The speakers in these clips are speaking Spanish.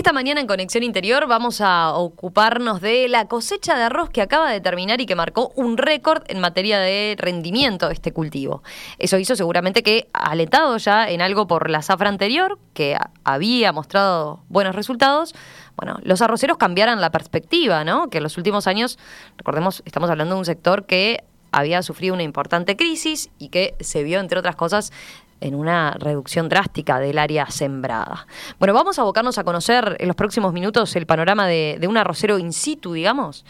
Esta mañana en Conexión Interior vamos a ocuparnos de la cosecha de arroz que acaba de terminar y que marcó un récord en materia de rendimiento de este cultivo. Eso hizo seguramente que, alentado ya en algo por la zafra anterior, que había mostrado buenos resultados, bueno, los arroceros cambiaran la perspectiva, ¿no? Que en los últimos años, recordemos, estamos hablando de un sector que había sufrido una importante crisis y que se vio, entre otras cosas, en una reducción drástica del área sembrada. Bueno, vamos a abocarnos a conocer en los próximos minutos el panorama de, un arrocero in situ, digamos.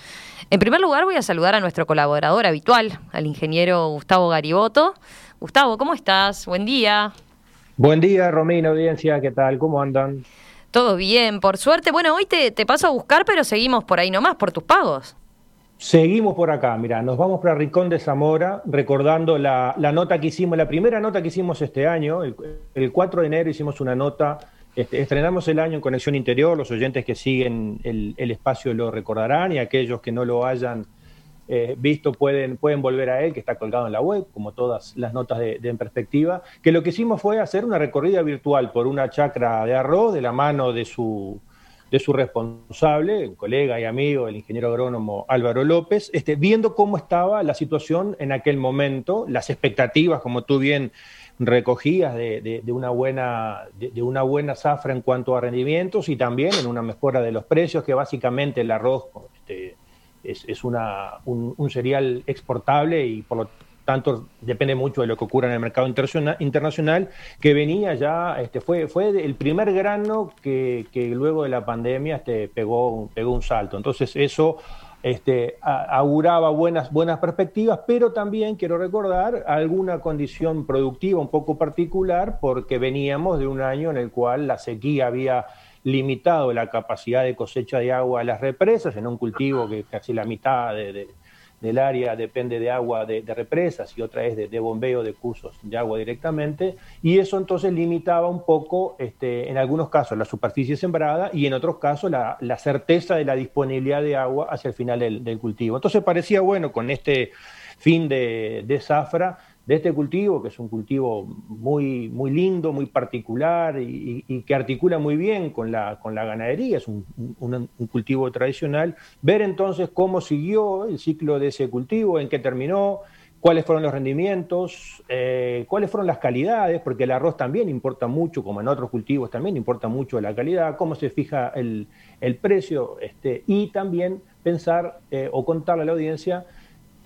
En primer lugar, voy a saludar a nuestro colaborador habitual, al ingeniero Gustavo Gariboto. Gustavo, ¿cómo estás? Buen día. Buen día, Romina, audiencia, ¿qué tal? ¿Cómo andan? Todo bien, por suerte. Bueno, hoy te, te paso a buscar, pero seguimos por ahí nomás, por tus pagos. Seguimos por acá, mira, nos vamos para Rincón de Zamora, recordando la, nota que hicimos, la primera nota que hicimos este año, el, 4 de enero hicimos una nota, este, estrenamos el año en Conexión Interior, los oyentes que siguen el, espacio lo recordarán y aquellos que no lo hayan eh, visto pueden, pueden volver a él, que está colgado en la web, como todas las notas de, de, En Perspectiva, que lo que hicimos fue hacer una recorrida virtual por una chacra de arroz de la mano de su de su responsable, colega y amigo, el ingeniero agrónomo Álvaro López, este, viendo cómo estaba la situación en aquel momento, las expectativas, como tú bien recogías, de, una, buena, de, una buena zafra en cuanto a rendimientos y también en una mejora de los precios, que básicamente el arroz este, es, una, un, un, cereal exportable y por lo tanto depende mucho de lo que ocurra en el mercado internacional, que venía ya, este, fue, fue el primer grano que, luego de la pandemia este, pegó, pegó un salto. Entonces eso este, auguraba buenas, buenas perspectivas, pero también quiero recordar alguna condición productiva un poco particular, porque veníamos de un año en el cual la sequía había limitado la capacidad de cosecha de agua a las represas, en un cultivo que casi la mitad de del área depende de agua de, represas y otra es de, bombeo de cursos de agua directamente, y eso entonces limitaba un poco, este, en algunos casos, la superficie sembrada y en otros casos la, certeza de la disponibilidad de agua hacia el final del, cultivo. Entonces parecía bueno con este fin de, de zafra de este cultivo, que es un cultivo muy, muy lindo, muy particular y, que articula muy bien con la, con la ganadería, es un, cultivo tradicional, ver entonces cómo siguió el ciclo de ese cultivo, en qué terminó, cuáles fueron los rendimientos, eh, cuáles fueron las calidades, porque el arroz también importa mucho, como en otros cultivos también importa mucho la calidad, cómo se fija el, precio, este, y también pensar eh, o contarle a la audiencia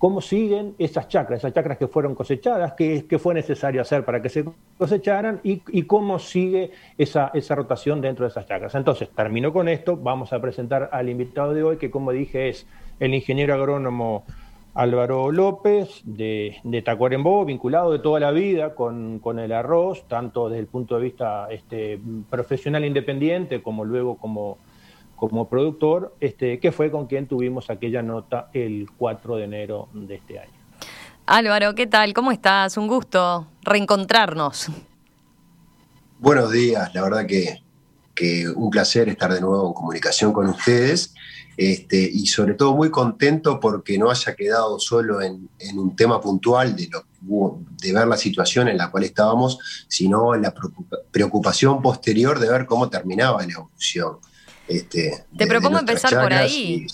cómo siguen esas chacras, esas chacras que fueron cosechadas, qué, fue necesario hacer para que se cosecharan y, cómo sigue esa, rotación dentro de esas chacras. Entonces, termino con esto, vamos a presentar al invitado de hoy, que como dije es el ingeniero agrónomo Álvaro López de, Tacuarembó, vinculado de toda la vida con, con, el arroz, tanto desde el punto de vista este, profesional independiente como luego como como productor, este, que fue con quien tuvimos aquella nota el 4 de enero de este año. Álvaro, ¿qué tal? ¿Cómo estás? Un gusto reencontrarnos. Buenos días, la verdad que, un placer estar de nuevo en comunicación con ustedes este, y sobre todo muy contento porque no haya quedado solo en, un tema puntual de, lo, de ver la situación en la cual estábamos, sino en la preocupación posterior de ver cómo terminaba la evolución. Este, Te propongo empezar por ahí.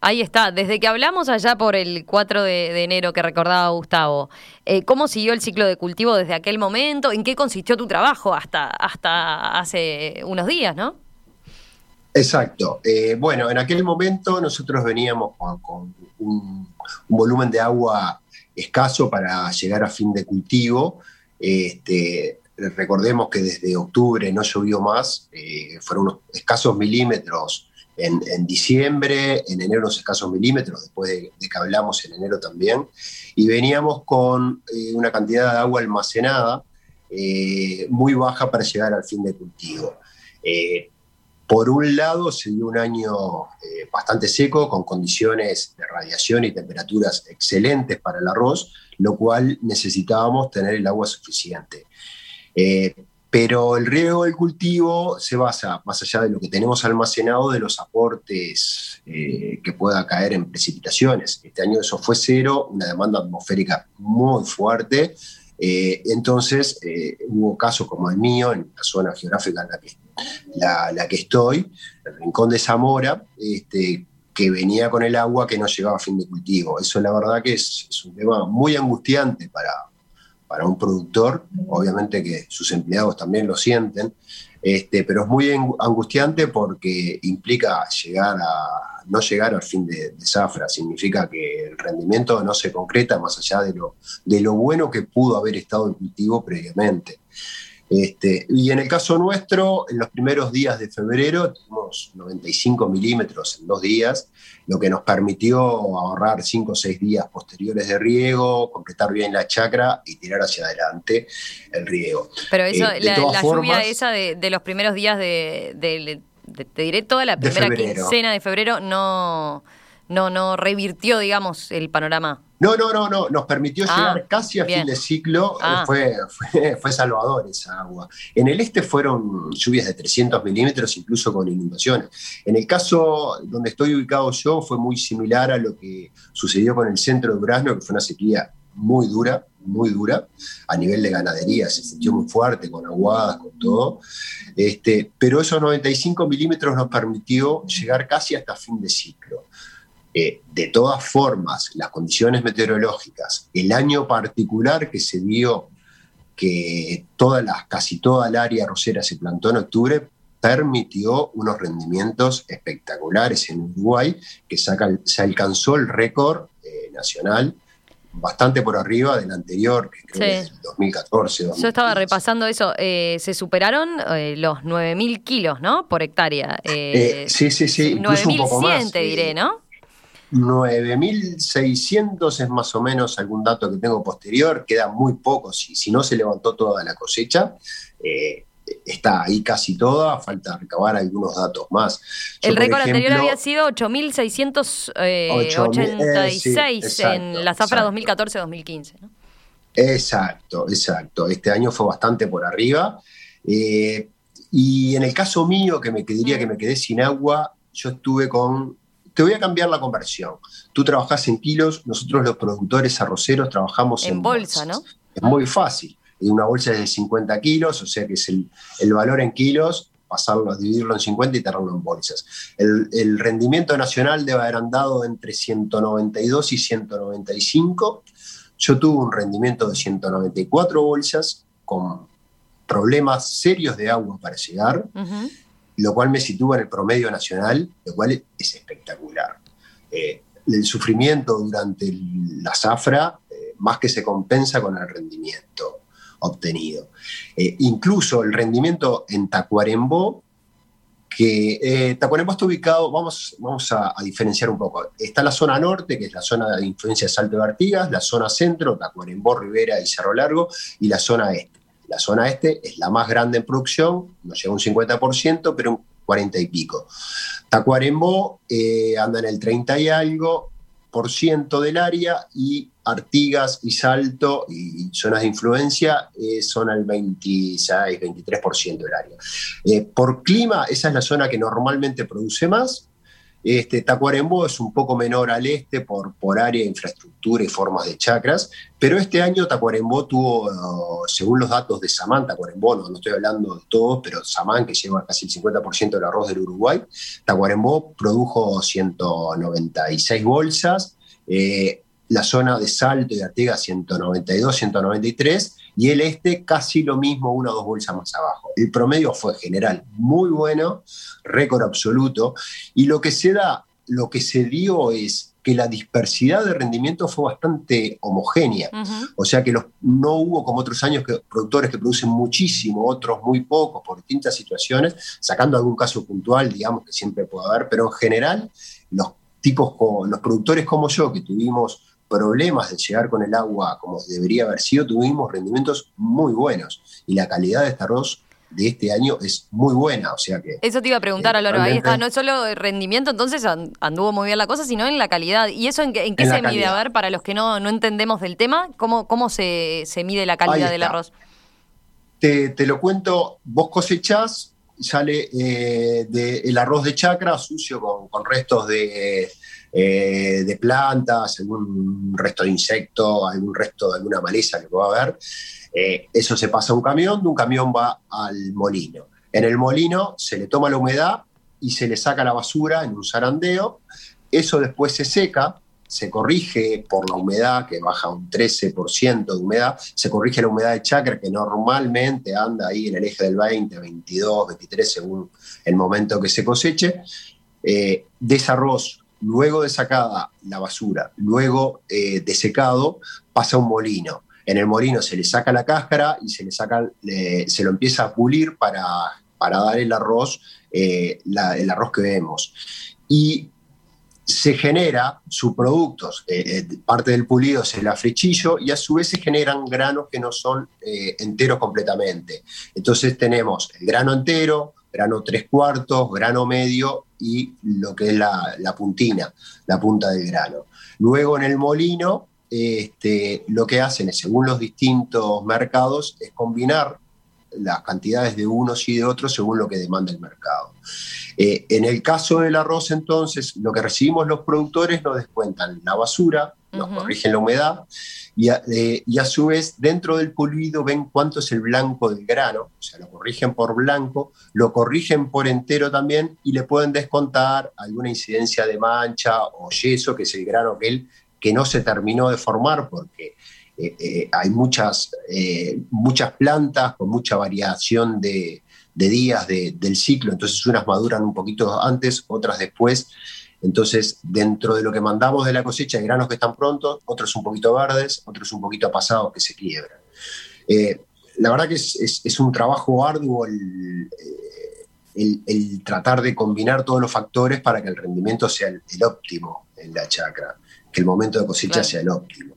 Ahí está, desde que hablamos allá por el 4 de, enero que recordaba Gustavo, eh, ¿cómo siguió el ciclo de cultivo desde aquel momento? ¿En qué consistió tu trabajo hasta, hasta hace unos días, no? Exacto. Eh, bueno, en aquel momento nosotros veníamos con, un, volumen de agua escaso para llegar a fin de cultivo. Este, recordemos que desde octubre no llovió más, eh, fueron unos escasos milímetros en, diciembre, en enero unos escasos milímetros, después de, que hablamos en enero también, y veníamos con eh, una cantidad de agua almacenada eh, muy baja para llegar al fin de cultivo. por un lado, se dio un año bastante seco, con condiciones de radiación y temperaturas excelentes para el arroz, lo cual necesitábamos tener el agua suficiente. Eh, pero el riego del cultivo se basa, más allá de lo que tenemos almacenado, de los aportes eh, que pueda caer en precipitaciones. Este año eso fue cero, una demanda atmosférica muy fuerte. Eh, entonces hubo casos como el mío, en la zona geográfica en la que la, que estoy, el Rincón de Zamora, este, que venía con el agua que no llegaba a fin de cultivo. Eso la verdad que es, un tema muy angustiante para, para un productor, obviamente que sus empleados también lo sienten, este, pero es muy angustiante porque implica llegar a, no llegar al fin de, zafra, significa que el rendimiento no se concreta más allá de lo, de lo bueno que pudo haber estado el cultivo previamente. Este, y en el caso nuestro, en los primeros días de febrero tuvimos 95 milímetros en dos días, lo que nos permitió ahorrar 5 o 6 días posteriores de riego, completar bien la chacra y tirar hacia adelante el riego. Pero eso, eh, la, lluvia esa de, los primeros días de, te diré toda la primera quincena de febrero, no, no, no revirtió, digamos, el panorama. No, no, no, no, nos permitió ah, llegar casi a fin de ciclo, ah. fue, fue, salvador esa agua. En el este fueron lluvias de 300 milímetros, incluso con inundaciones. En el caso donde estoy ubicado yo, fue muy similar a lo que sucedió con el centro de Durazno, que fue una sequía muy dura, muy dura, a nivel de ganadería, se sintió muy fuerte, con aguadas, con todo. Este, pero esos 95 milímetros nos permitió llegar casi hasta fin de ciclo. Eh, de todas formas, las condiciones meteorológicas, el año particular que se dio que todas las, casi toda el área rosera se plantó en octubre, permitió unos rendimientos espectaculares en Uruguay, que se, alcanzó el récord eh, nacional bastante por arriba del anterior, que creo que es 2014. Yo estaba repasando eso. Eh, se superaron los 9.000 kilos, ¿no? Por hectárea. sí, sí, sí. 9.100, te diré, ¿no? 9.600 es más o menos algún dato que tengo posterior, queda muy poco, si, si no se levantó toda la cosecha, eh, está ahí casi toda, falta recabar algunos datos más. el récord anterior había sido 8.686 eh, en la zafra 2014-2015. Exacto, exacto. Este año fue bastante por arriba. Eh, y en el caso mío, que me diría que me quedé sin agua, yo estuve con te voy a cambiar la conversión. Tú trabajas en kilos, nosotros los productores arroceros trabajamos en, en bolsa, ¿no? Es muy fácil. Una bolsa es de 50 kilos, o sea que es el, valor en kilos, pasarlo, dividirlo en 50 y tenerlo en bolsas. El, rendimiento nacional debe haber andado entre 192 y 195. Yo tuve un rendimiento de 194 bolsas con problemas serios de agua para llegar lo cual me sitúa en el promedio nacional, lo cual es espectacular. Eh, el sufrimiento durante la zafra eh, más que se compensa con el rendimiento obtenido. Eh, incluso el rendimiento en Tacuarembó, que Tacuarembó está ubicado, vamos, vamos a, diferenciar un poco. Está la zona norte, que es la zona de influencia de Salto de Artigas, la zona centro, Tacuarembó, Rivera y Cerro Largo, y la zona este. La zona este es la más grande en producción, no llega un 50%, pero un 40 y pico. Tacuarembó eh, anda en el 30 y algo por ciento del área y Artigas y Salto y zonas de influencia eh, son al 26, 23% del área. Eh, por clima, esa es la zona que normalmente produce más, este, Tacuarembó es un poco menor al este por, por área, infraestructura y formas de chacras, pero este año Tacuarembó tuvo, según los datos de Samán, Tacuarembó, no, estoy hablando de todos, pero Samán, que lleva casi el 50% del arroz del Uruguay, Tacuarembó produjo 196 bolsas, eh, la zona de Salto y Artigas 192, 193, y el este casi lo mismo, una o dos bolsas más abajo. El promedio fue general muy bueno, récord absoluto, y lo que se da, lo que se dio es que la dispersidad de rendimiento fue bastante homogénea. O sea que los, no hubo como otros años que productores que producen muchísimo, otros muy pocos por distintas situaciones, sacando algún caso puntual, digamos que siempre puede haber, pero en general los tipos, los productores como yo, que tuvimos problemas de llegar con el agua como debería haber sido, tuvimos rendimientos muy buenos y la calidad de este arroz de este año es muy buena, o sea que... Eso te iba a preguntar, eh, ahí está, no es solo el rendimiento, entonces anduvo muy bien la cosa, sino en la calidad. ¿Y eso en, qué, se mide? A ver, para los que no, no entendemos del tema, ¿cómo, cómo se, mide la calidad del arroz? Te, lo cuento, vos cosechás, sale eh, el arroz de chacra sucio con restos de eh, de plantas, algún resto de insecto, algún resto de alguna maleza que pueda haber. Eh, eso se pasa a un camión, de un camión va al molino. En el molino se le toma la humedad y se le saca la basura en un zarandeo. Eso después se seca, se corrige por la humedad, que baja un 13% de humedad, se corrige la humedad de chacra, que normalmente anda ahí en el eje del 20, 22, 23, según el momento que se coseche. Eh, de ese arroz, luego de sacada la basura, luego eh, de secado, pasa un molino. En el molino se le saca la cáscara y se le saca, se lo empieza a pulir para, para dar el arroz, eh, el arroz que vemos. Y se genera subproductos, eh, eh, parte del pulido es el afrechillo y a su vez se generan granos que no son enteros completamente. Entonces tenemos el grano entero, grano tres cuartos, grano medio y lo que es la, la puntina, la punta del grano. Luego en el molino este, lo que hacen es, según los distintos mercados, es combinar las cantidades de unos y de otros según lo que demanda el mercado. Eh, en el caso del arroz, entonces, lo que recibimos los productores nos descuentan la basura, nos corrigen la humedad y a, eh, y a, su vez dentro del pulido ven cuánto es el blanco del grano, o sea, lo corrigen por blanco, lo corrigen por entero también y le pueden descontar alguna incidencia de mancha o yeso, que es el grano que él que no se terminó de formar porque eh, eh, hay muchas, muchas plantas con mucha variación de, días del ciclo, entonces unas maduran un poquito antes, otras después. Entonces, dentro de lo que mandamos de la cosecha, hay granos que están prontos, otros un poquito verdes, otros un poquito pasados que se quiebran. la verdad que es, un trabajo arduo el, tratar de combinar todos los factores para que el rendimiento sea el óptimo en la chacra que el momento de cosecha sea el óptimo.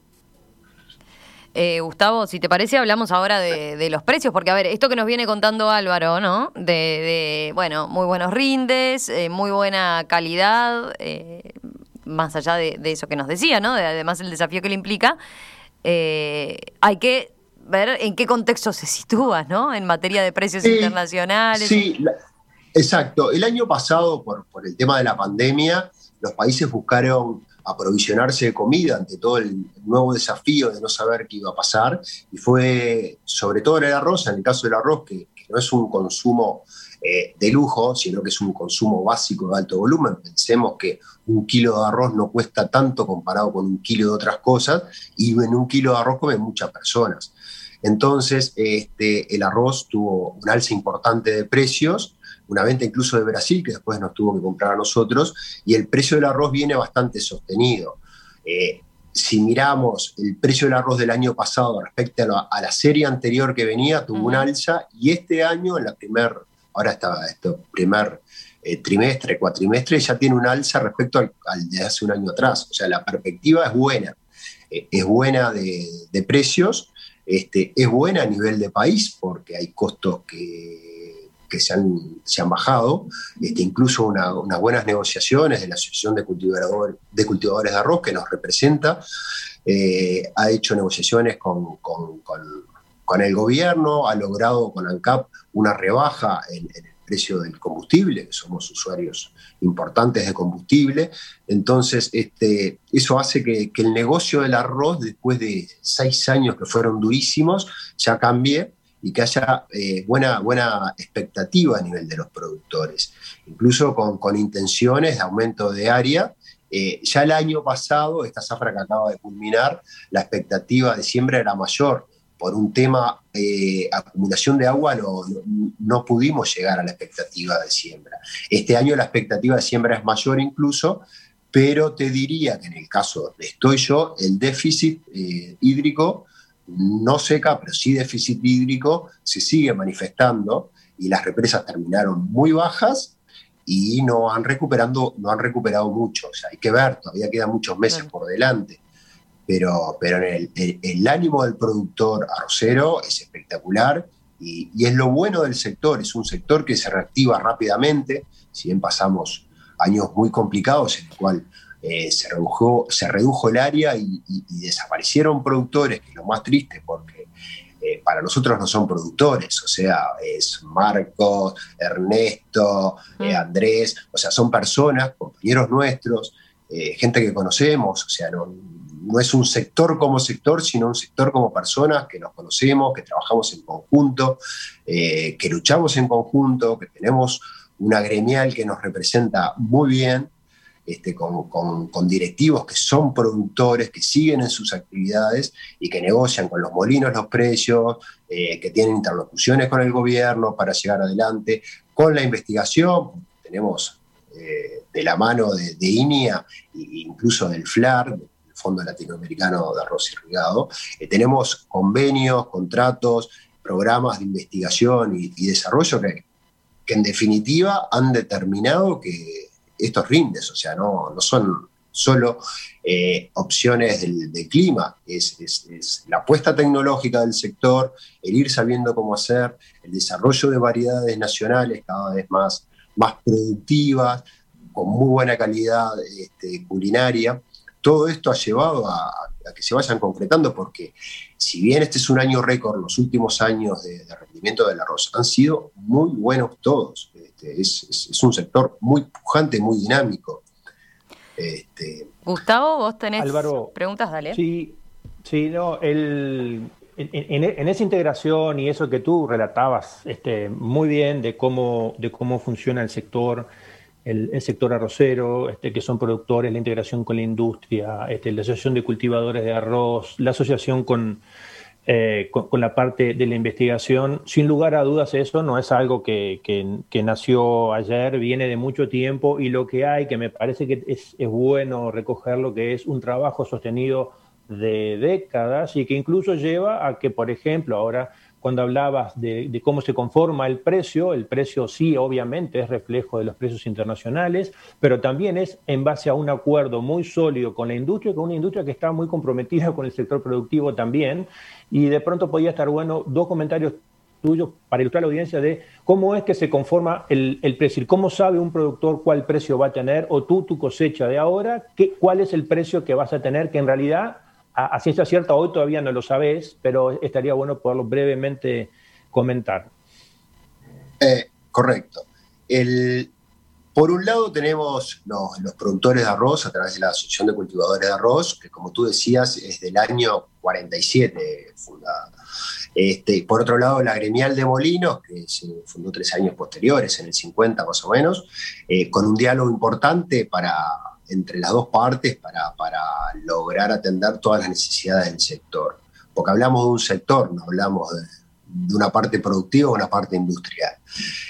Eh, Gustavo, si te parece, hablamos ahora de, los precios, porque a ver, esto que nos viene contando Álvaro, ¿no? De, bueno, muy buenos rindes, eh, muy buena calidad, eh, más allá de, eso que nos decía, ¿no? además el desafío que le implica, hay que ver en qué contexto se sitúa, ¿no? En materia de precios internacionales. Sí, exacto. El año pasado, por, por el tema de la pandemia, los países buscaron aprovisionarse de comida ante todo el nuevo desafío de no saber qué iba a pasar. Y fue, sobre todo en el arroz, en el caso del arroz, que, no es un consumo eh, de lujo, sino que es un consumo básico de alto volumen. Pensemos que un kilo de arroz no cuesta tanto comparado con un kilo de otras cosas, y en un kilo de arroz comen muchas personas. Entonces, este, el arroz tuvo un alza importante de precios una venta incluso de Brasil, que después nos tuvo que comprar a nosotros, y el precio del arroz viene bastante sostenido. Eh, si miramos el precio del arroz del año pasado respecto a la, serie anterior que venía, tuvo un alza, y este año, en la primer, ahora está esto, primer eh, trimestre, cuatrimestre, ya tiene un alza respecto al, de hace un año atrás. O sea, la perspectiva es buena. Eh, es buena de, precios, este, es buena a nivel de país, porque hay costos que que se han, se han bajado, este, incluso unas buenas negociaciones de la Asociación de, Cultivador, de Cultivadores de Arroz que nos representa, eh, ha hecho negociaciones con, con, con, el gobierno, ha logrado con ANCAP una rebaja en, el precio del combustible, que somos usuarios importantes de combustible. Entonces, este, eso hace que, que, el negocio del arroz, después de seis años que fueron durísimos, ya cambie y que haya eh, buena, buena expectativa a nivel de los productores, incluso con, intenciones de aumento de área. Eh, ya el año pasado, esta zafra que acaba de culminar, la expectativa de siembra era mayor. Por un tema eh, acumulación de agua no, pudimos llegar a la expectativa de siembra. Este año la expectativa de siembra es mayor incluso, pero te diría que en el caso donde estoy yo, el déficit hídrico no seca, pero sí déficit hídrico, se sigue manifestando y las represas terminaron muy bajas y no han, recuperando, no han recuperado mucho. O sea, hay que ver, todavía quedan muchos meses por delante. Pero, pero el, el, ánimo del productor arrocero es espectacular y, y, es lo bueno del sector. Es un sector que se reactiva rápidamente, si bien pasamos años muy complicados en el cual eh, se, redujo, se redujo el área y, desaparecieron productores, que es lo más triste porque eh, para nosotros no son productores, o sea, es Marcos, Ernesto, eh, mm. Andrés, o sea, son personas, compañeros nuestros, gente que conocemos, o sea, no, no es un sector como sector, sino un sector como personas que nos conocemos, que trabajamos en conjunto, eh, que luchamos en conjunto, que tenemos una gremial que nos representa muy bien, este, con, directivos que son productores, que siguen en sus actividades y que negocian con los molinos los precios, eh, que tienen interlocuciones con el gobierno para llegar adelante, con la investigación. Tenemos eh, de la mano de, INIA e incluso del FLAR, Fondo Latinoamericano de Arroz Irrigado. Eh, tenemos convenios, contratos, programas de investigación y, desarrollo que, en definitiva han determinado que estos rindes, o sea, no, no son solo eh, opciones del, clima, es, la apuesta tecnológica del sector, el ir sabiendo cómo hacer, el desarrollo de variedades nacionales cada vez más, más productivas, con muy buena calidad este, culinaria. Todo esto ha llevado a, que se vayan concretando porque si bien este es un año récord, los últimos años de, rendimiento del arroz han sido muy buenos todos. Este, es, un sector muy pujante, muy dinámico. Este, Gustavo, vos tenés preguntas, dale. Sí, sí, no, el, en, esa integración y eso que tú relatabas este, muy bien de cómo, de cómo funciona el sector, el, sector arrocero, este, que son productores, la integración con la industria, este, la asociación de cultivadores de arroz, la asociación eh, con, la parte de la investigación. Sin lugar a dudas eso no es algo que, que, nació ayer, viene de mucho tiempo y lo que hay, que me parece que es, es bueno recogerlo, que es un trabajo sostenido de décadas y que incluso lleva a que, por ejemplo, ahora cuando hablabas de, cómo se conforma el precio, el precio sí, obviamente, es reflejo de los precios internacionales, pero también es en base a un acuerdo muy sólido con la industria, con una industria que está muy comprometida con el sector productivo también. Y de pronto podía estar bueno dos comentarios tuyos para ilustrar a la audiencia de cómo es que se conforma el, el, precio, cómo sabe un productor cuál precio va a tener, o tú, tu cosecha de ahora, qué, cuál es el precio que vas a tener, que en realidad a, ciencia cierta hoy todavía no lo sabés, pero estaría bueno poderlo brevemente comentar. Eh, correcto. por un lado tenemos los, productores de arroz a través de la Asociación de Cultivadores de Arroz, que como tú decías es del año 47 fundada. Este, por otro lado, la gremial de Molinos, que se fundó tres años posteriores, en el 50 más o menos, eh, con un diálogo importante para entre las dos partes para, lograr atender todas las necesidades del sector. Porque hablamos de un sector, no hablamos de, una parte productiva o una parte industrial.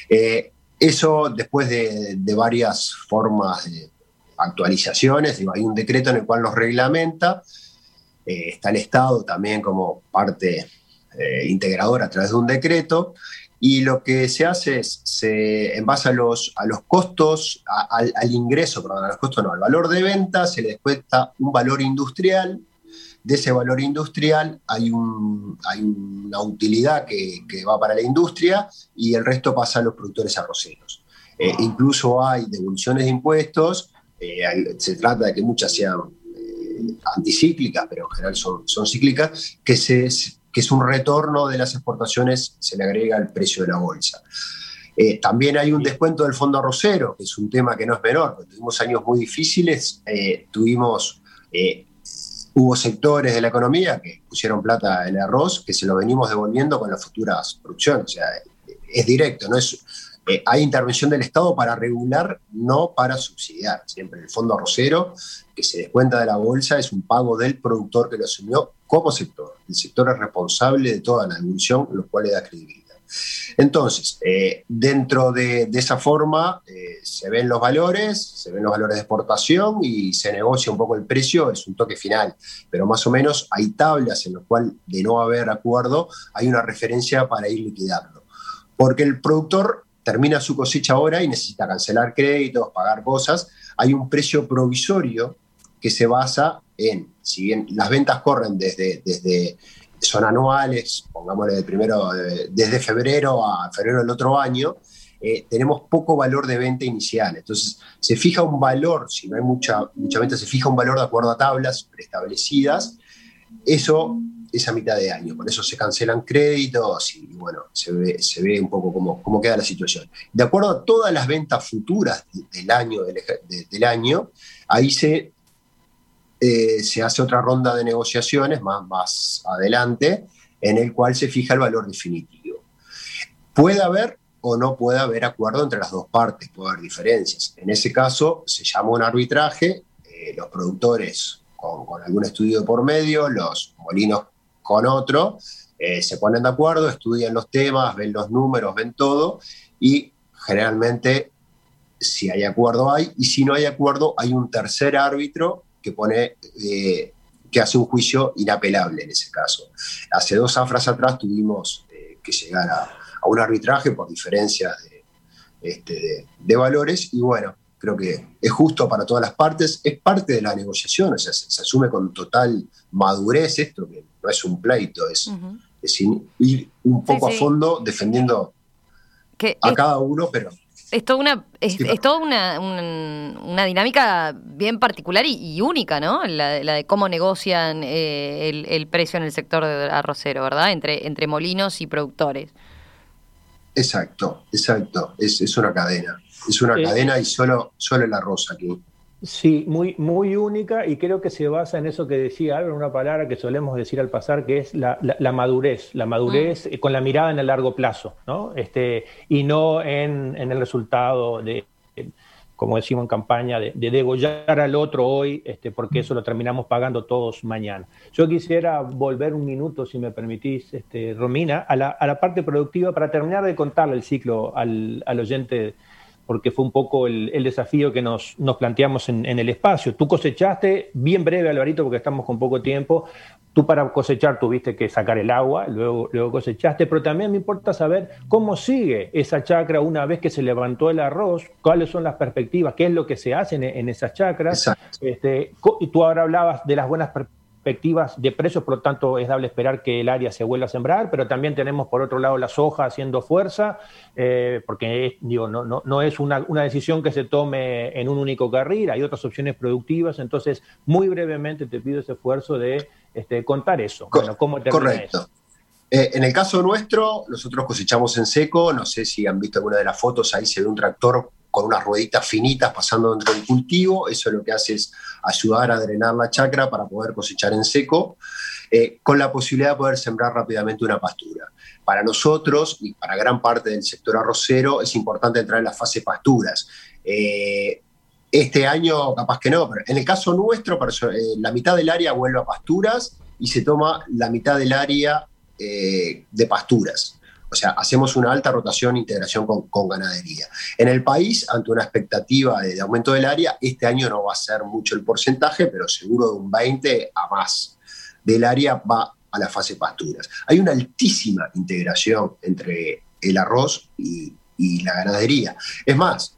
Eh, eso después de, varias formas de actualizaciones, hay un decreto en el cual nos reglamenta, eh, está el Estado también como parte eh, integradora a través de un decreto, y lo que se hace es, se, en base a los, a los costos, al, ingreso, perdón, a los costos no, al valor de venta, se le descuenta un valor industrial. De ese valor industrial hay, un, hay una utilidad que, que, va para la industria y el resto pasa a los productores arroceros. Eh, incluso hay devoluciones de impuestos, eh, se trata de que muchas sean eh, anticíclicas, pero en general son, son cíclicas, que se, que es un retorno de las exportaciones, se le agrega el precio de la bolsa. Eh, también hay un descuento del fondo arrocero, que es un tema que no es menor, tuvimos años muy difíciles, eh, tuvimos, eh, hubo sectores de la economía que pusieron plata en el arroz, que se lo venimos devolviendo con las futuras producciones, o sea, es directo, no es, hay intervención del Estado para regular, no para subsidiar. Siempre el fondo arrocero, que se descuenta de la bolsa, es un pago del productor que lo asumió como sector. El sector es responsable de toda la evolución, lo cual le da credibilidad. Entonces, eh, dentro de, esa forma eh, se ven los valores, se ven los valores de exportación y se negocia un poco el precio, es un toque final, pero más o menos hay tablas en las cuales de no haber acuerdo hay una referencia para ir liquidando. Porque el productor termina su cosecha ahora y necesita cancelar créditos, pagar cosas, hay un precio provisorio que se basa en, si bien las ventas corren desde, desde son anuales, pongámosle de primero, desde febrero a febrero del otro año, eh, tenemos poco valor de venta inicial. Entonces, se fija un valor, si no hay mucha, mucha venta, se fija un valor de acuerdo a tablas preestablecidas. Eso es a mitad de año, por eso se cancelan créditos y bueno, se ve, se ve un poco cómo, cómo queda la situación. De acuerdo a todas las ventas futuras del año, del año ahí se eh, se hace otra ronda de negociaciones más, más adelante, en el cual se fija el valor definitivo. Puede haber o no puede haber acuerdo entre las dos partes, puede haber diferencias. En ese caso se llama un arbitraje, eh, los productores con, algún estudio por medio, los molinos con otro, eh, se ponen de acuerdo, estudian los temas, ven los números, ven todo y generalmente si hay acuerdo hay y si no hay acuerdo hay un tercer árbitro que pone eh, que hace un juicio inapelable en ese caso. Hace dos afras atrás tuvimos que llegar a, a un arbitraje por diferencias este, de, valores y bueno, creo que es justo para todas las partes, es parte de la negociación, o sea, se, asume con total madurez esto, que no es un pleito, es, ir un poco a fondo defendiendo a cada uno, pero... Es toda una, es, una, una, dinámica bien particular y, única, ¿no? La, de cómo negocian eh, el, precio en el sector arrocero, ¿verdad? Entre, entre molinos y productores. Exacto, exacto. Es, una cadena. Es una cadena y solo, solo el arroz aquí. Sí, muy, muy única y creo que se basa en eso que decía Álvaro, una palabra que solemos decir al pasar, que es la, madurez, la madurez mm. con la mirada en el largo plazo, ¿no? Este, y no en, en el resultado de, como decimos en campaña, de, degollar al otro hoy, este, porque eso lo terminamos pagando todos mañana. Yo quisiera volver un minuto, si me permitís, este, Romina, a la, parte productiva para terminar de contarle el ciclo al, al oyente porque fue un poco el, desafío que nos, planteamos en, el espacio. Tú cosechaste, bien breve, Alvarito, porque estamos con poco tiempo, tú para cosechar tuviste que sacar el agua, luego, luego cosechaste, pero también me importa saber cómo sigue esa chacra una vez que se levantó el arroz, cuáles son las perspectivas, qué es lo que se hace en, en esas chacras. Este, y tú ahora hablabas de las buenas perspectivas perspectivas de precios, por lo tanto es dable esperar que el área se vuelva a sembrar, pero también tenemos por otro lado la soja haciendo fuerza, eh, porque digo, no, no, no es una, una, decisión que se tome en un único carril, hay otras opciones productivas, entonces muy brevemente te pido ese esfuerzo de este, contar eso. bueno, ¿cómo Correcto. Eh, en el caso nuestro, nosotros cosechamos en seco, no sé si han visto alguna de las fotos, ahí se ve un tractor con unas rueditas finitas pasando dentro del cultivo, eso lo que hace es ayudar a drenar la chacra para poder cosechar en seco, eh, con la posibilidad de poder sembrar rápidamente una pastura. Para nosotros y para gran parte del sector arrocero es importante entrar en la fase pasturas. Eh, este año capaz que no, pero en el caso nuestro, la mitad del área vuelve a pasturas y se toma la mitad del área eh, de pasturas. O sea, hacemos una alta rotación e integración con, ganadería. En el país, ante una expectativa de, aumento del área, este año no va a ser mucho el porcentaje, pero seguro de un 20 a más del área va a la fase pasturas. Hay una altísima integración entre el arroz y, la ganadería. Es más,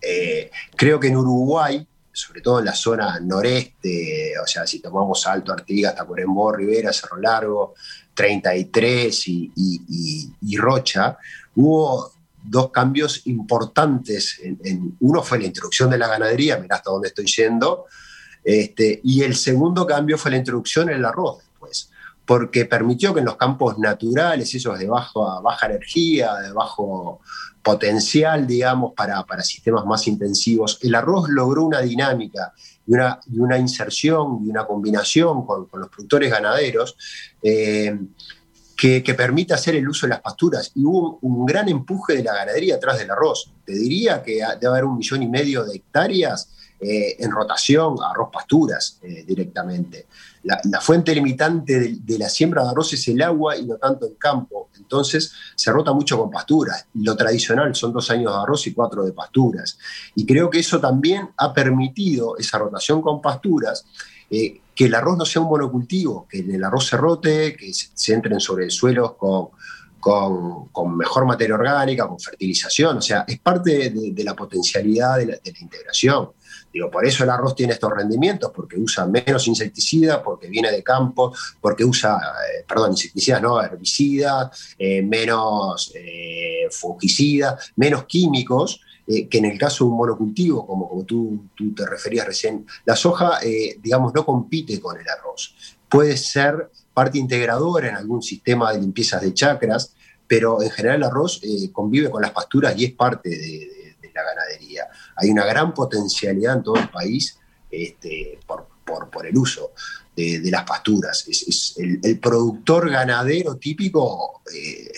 eh, creo que en Uruguay, sobre todo en la zona noreste, o sea, si tomamos Alto Artigas, hasta Corenbó, Rivera, Cerro Largo, 33 y, Rocha, hubo dos cambios importantes. Uno fue la introducción de la ganadería, mirá hasta dónde estoy yendo, este, y el segundo cambio fue la introducción en el arroz después, porque permitió que en los campos naturales, esos de baja, baja energía, de bajo potencial, digamos, para, para sistemas más intensivos, el arroz logró una dinámica y una, una inserción y una combinación con, los productores ganaderos eh, que, permite hacer el uso de las pasturas. Y hubo un gran empuje de la ganadería atrás del arroz. Te diría que debe haber un millón y medio de hectáreas eh, en rotación, arroz pasturas eh, directamente. La, fuente limitante de, la siembra de arroz es el agua y no tanto el campo. Entonces se rota mucho con pasturas. Lo tradicional son dos años de arroz y cuatro de pasturas. Y creo que eso también ha permitido esa rotación con pasturas. Eh, que el arroz no sea un monocultivo, que el arroz se rote, que se entren sobre suelos con, con, mejor materia orgánica, con fertilización, o sea, es parte de, la potencialidad de la, integración. Digo, por eso el arroz tiene estos rendimientos, porque usa menos insecticidas, porque viene de campo, porque usa, eh, perdón, insecticidas, no, herbicidas, eh, menos eh, fungicidas, menos químicos, que en el caso de un monocultivo, como, como tú, tú te referías recién, la soja, digamos, no compite con el arroz. Puede ser parte integradora en algún sistema de limpiezas de chacras, pero en general el arroz convive con las pasturas y es parte de, la ganadería. Hay una gran potencialidad en todo el país este, por, el uso de, las pasturas. El, productor ganadero típico eh,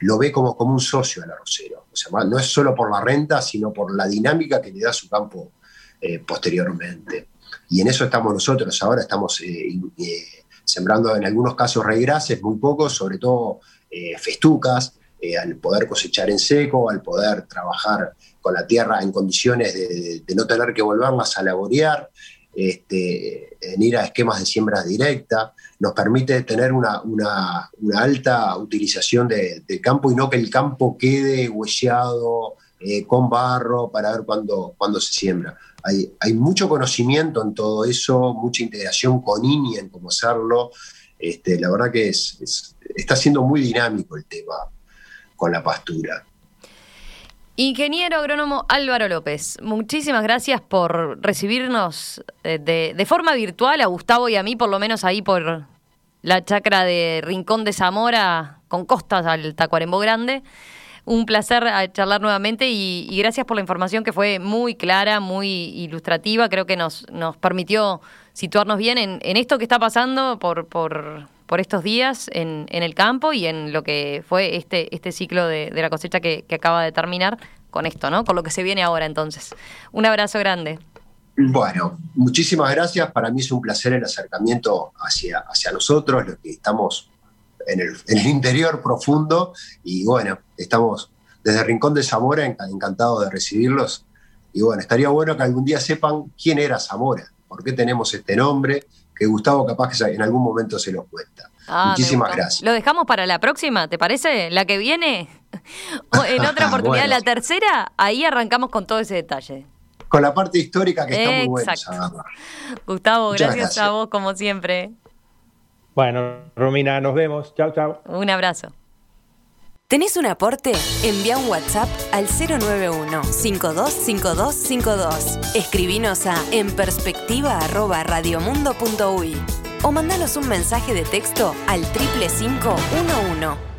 lo ve como, como un socio al arrocero. O sea, no es solo por la renta, sino por la dinámica que le da su campo eh, posteriormente. Y en eso estamos nosotros. Ahora estamos sembrando en algunos casos regrases, muy pocos, sobre todo festucas, al poder cosechar en seco, al poder trabajar con la tierra en condiciones de, no tener que volverlas a laborear, este, en ir a esquemas de siembra directa, nos permite tener una, alta utilización del campo y no que el campo quede hueseado eh, con barro para ver cuándo, se siembra. Hay, mucho conocimiento en todo eso, mucha integración con INI en cómo hacerlo. Este, la verdad que es, está siendo muy dinámico el tema con la pastura. Ingeniero agrónomo Álvaro López, muchísimas gracias por recibirnos eh, de, forma virtual a Gustavo y a mí, por lo menos ahí por la chacra de Rincón de Zamora, con costas al Tacuarembó Grande. Un placer eh, charlar nuevamente y, gracias por la información que fue muy clara, muy ilustrativa. Creo que nos, nos permitió situarnos bien en, esto que está pasando por, por, por estos días en, en, el campo y en lo que fue este, este ciclo de, la cosecha que, acaba de terminar con esto, ¿no? Con lo que se viene ahora entonces. Un abrazo grande. Bueno, muchísimas gracias. Para mí es un placer el acercamiento hacia, hacia nosotros, los que estamos en el, en el interior profundo. Y bueno, estamos desde Rincón de Zamora encantados de recibirlos. Y bueno, estaría bueno que algún día sepan quién era Zamora por qué tenemos este nombre, que Gustavo capaz que en algún momento se lo cuenta. Ah, Muchísimas gracias. Lo dejamos para la próxima, ¿te parece? La que viene, o en otra oportunidad, la tercera, ahí arrancamos con todo ese detalle. Con la parte histórica que está muy buena. Gustavo, gracias, gracias a vos como siempre. Bueno, Romina, nos vemos. Chao, chao. Un abrazo. ¿Tenés un aporte? Envía un WhatsApp al 091-525252. Escribinos a enperspectiva.radiomundo.uy o mandanos un mensaje de texto al 35511.